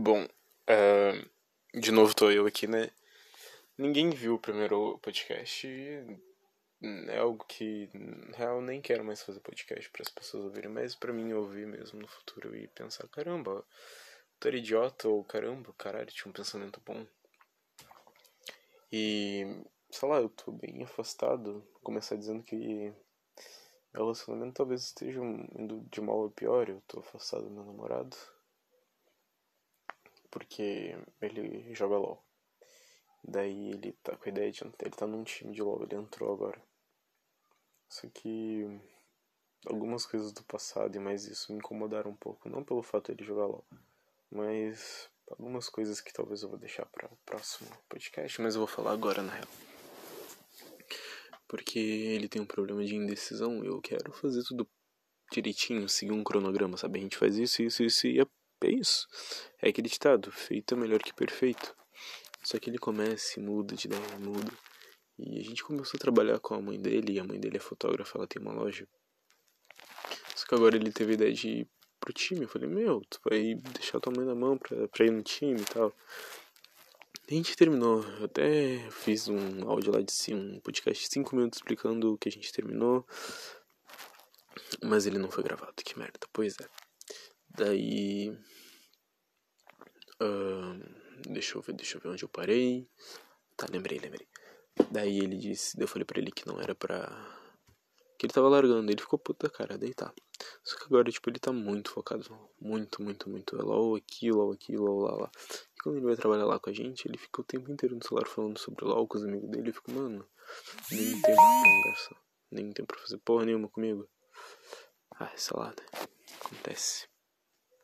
Bom, uh, de novo tô eu aqui, né? Ninguém viu o primeiro podcast. É algo que, na real, nem quero mais fazer podcast para as pessoas ouvirem, mas para mim ouvir mesmo no futuro e pensar: caramba, era idiota ou caramba, caralho, tinha um pensamento bom. E, sei lá, eu tô bem afastado. Vou começar dizendo que meu relacionamento talvez esteja indo de mal a pior. Eu tô afastado do meu namorado porque ele joga LOL. Daí ele tá com a ideia de. Ele tá num time de LOL, ele entrou agora. Só que. Algumas coisas do passado e mais isso me incomodaram um pouco. Não pelo fato de ele jogar LOL, mas algumas coisas que talvez eu vou deixar para o próximo podcast, mas eu vou falar agora na real. Porque ele tem um problema de indecisão, eu quero fazer tudo direitinho, seguir um cronograma, sabe? A gente faz isso, isso, isso e é isso. É aquele ditado, feito é melhor que perfeito. Só que ele começa e muda de ideia, muda. E a gente começou a trabalhar com a mãe dele, e a mãe dele é fotógrafa, ela tem uma loja. Só que agora ele teve a ideia de ir pro time. Eu falei, meu, tu vai deixar tua mãe na mão pra, pra ir no time e tal. E a gente terminou. Eu até fiz um áudio lá de um podcast de 5 minutos explicando o que a gente terminou. Mas ele não foi gravado, que merda. Pois é. Daí. Uh, deixa eu ver, deixa eu ver onde eu parei. Tá, lembrei, lembrei. Daí ele disse, eu falei pra ele que não era pra. Que ele tava largando, ele ficou puta cara, daí tá. Só que agora, tipo, ele tá muito focado, muito, muito, muito. É LOL aqui, LOL aqui, LOL lá, lá. E quando ele vai trabalhar lá com a gente, ele fica o tempo inteiro no celular falando sobre LOL com os amigos dele. Eu fico, mano, nem tempo pra conversar, nem tempo pra fazer porra nenhuma comigo. Ah, sei lá, né? Acontece.